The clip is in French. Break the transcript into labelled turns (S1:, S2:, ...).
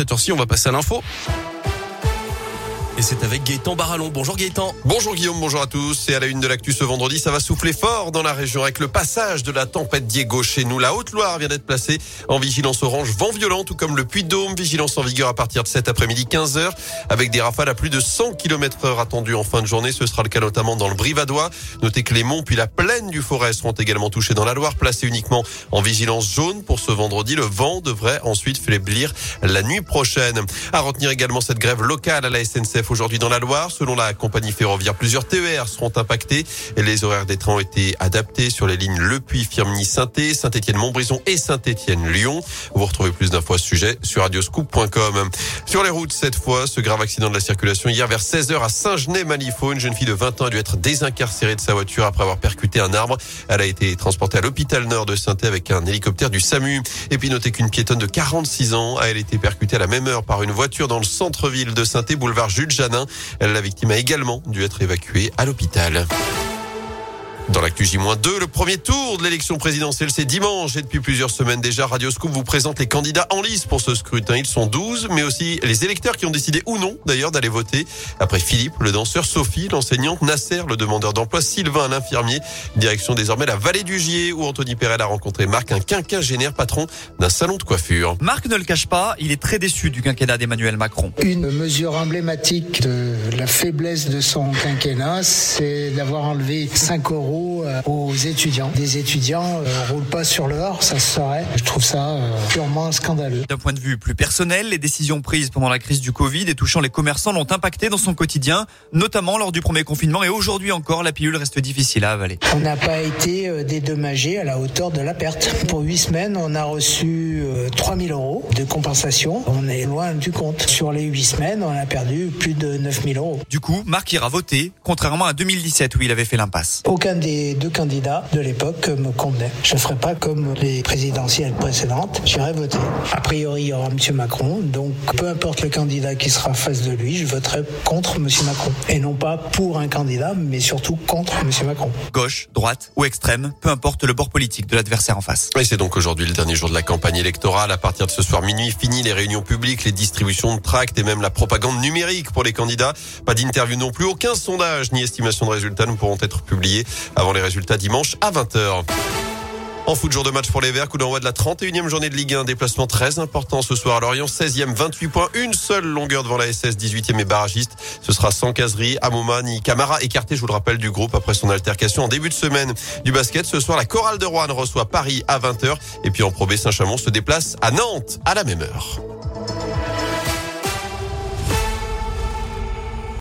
S1: cette heure-ci, on va passer à l'info. Et c'est avec Gaëtan Barallon. Bonjour Gaëtan.
S2: Bonjour Guillaume, bonjour à tous. Et à la une de l'actu ce vendredi, ça va souffler fort dans la région avec le passage de la tempête Diego chez nous. La Haute-Loire vient d'être placée en vigilance orange vent violent, tout comme le Puy-de-Dôme. Vigilance en vigueur à partir de cet après-midi 15h avec des rafales à plus de 100 km heure attendues en fin de journée. Ce sera le cas notamment dans le Brivadois. Notez que les monts puis la plaine du Forêt seront également touchés dans la Loire, placés uniquement en vigilance jaune pour ce vendredi. Le vent devrait ensuite faiblir la nuit prochaine. À retenir également cette grève locale à la SNCF aujourd'hui dans la Loire. Selon la compagnie ferroviaire, plusieurs TER seront impactés les horaires des trains ont été adaptés sur les lignes Le Puy, Firminy, Saint-Étienne, Saint-Étienne-Montbrison et Saint-Étienne-Lyon. Vous retrouvez plus d'infos à ce sujet sur radioscoop.com. Sur les routes, cette fois, ce grave accident de la circulation hier vers 16h à Saint-Genès-Malifaux. Une jeune fille de 20 ans a dû être désincarcérée de sa voiture après avoir percuté un arbre. Elle a été transportée à l'hôpital nord de saint avec un hélicoptère du SAMU. Et puis notez qu'une piétonne de 46 ans a elle été percutée à la même heure par une voiture dans le centre-ville de saint boulevard Jules La victime a également dû être évacuée à l'hôpital. Dans l'actu J-2, le premier tour de l'élection présidentielle, c'est dimanche et depuis plusieurs semaines déjà, Radio Scoop vous présente les candidats en lice pour ce scrutin. Ils sont 12, mais aussi les électeurs qui ont décidé ou non d'ailleurs d'aller voter. Après Philippe, le danseur, Sophie, l'enseignante, Nasser, le demandeur d'emploi, Sylvain, l'infirmier. Direction désormais la vallée du Gier où Anthony Perel a rencontré Marc, un quinquagénaire patron d'un salon de coiffure.
S3: Marc ne le cache pas, il est très déçu du quinquennat d'Emmanuel Macron.
S4: Une mesure emblématique de la faiblesse de son quinquennat, c'est d'avoir enlevé 5 euros euh, aux étudiants. Des étudiants ne euh, roulent pas sur l'or, ça se saurait. Je trouve ça euh, purement scandaleux.
S3: D'un point de vue plus personnel, les décisions prises pendant la crise du Covid et touchant les commerçants l'ont impacté dans son quotidien, notamment lors du premier confinement et aujourd'hui encore, la pilule reste difficile à avaler.
S4: On n'a pas été dédommagé à la hauteur de la perte. Pour huit semaines, on a reçu 3000 euros de compensation. On est loin du compte. Sur les huit semaines, on a perdu plus de 9000 euros.
S3: Du coup, Marc ira voter, contrairement à 2017 où il avait fait l'impasse.
S4: Aucun des deux candidats de l'époque me convenaient. Je ne ferai pas comme les présidentielles précédentes, j'irai voter. A priori, il y aura M. Macron, donc peu importe le candidat qui sera face de lui, je voterai contre M. Macron. Et non pas pour un candidat, mais surtout contre M. Macron.
S3: Gauche, droite ou extrême, peu importe le bord politique de l'adversaire en face.
S2: Et c'est donc aujourd'hui le dernier jour de la campagne électorale. À partir de ce soir minuit, fini les réunions publiques, les distributions de tracts et même la propagande numérique pour les candidats. Pas d'interview non plus, aucun sondage ni estimation de résultats ne pourront être publiés avant les résultats résultat dimanche à 20h. En foot, jour de match pour les Verts, coup d'envoi de la 31e journée de Ligue 1. Déplacement très important ce soir à Lorient. 16e, 28 points. Une seule longueur devant la SS, 18e et barragiste. Ce sera sans caserie. Amoma ni Camara écarté, je vous le rappelle, du groupe après son altercation en début de semaine du basket. Ce soir, la chorale de Rouen reçoit Paris à 20h. Et puis en Pro Saint-Chamond se déplace à Nantes à la même heure.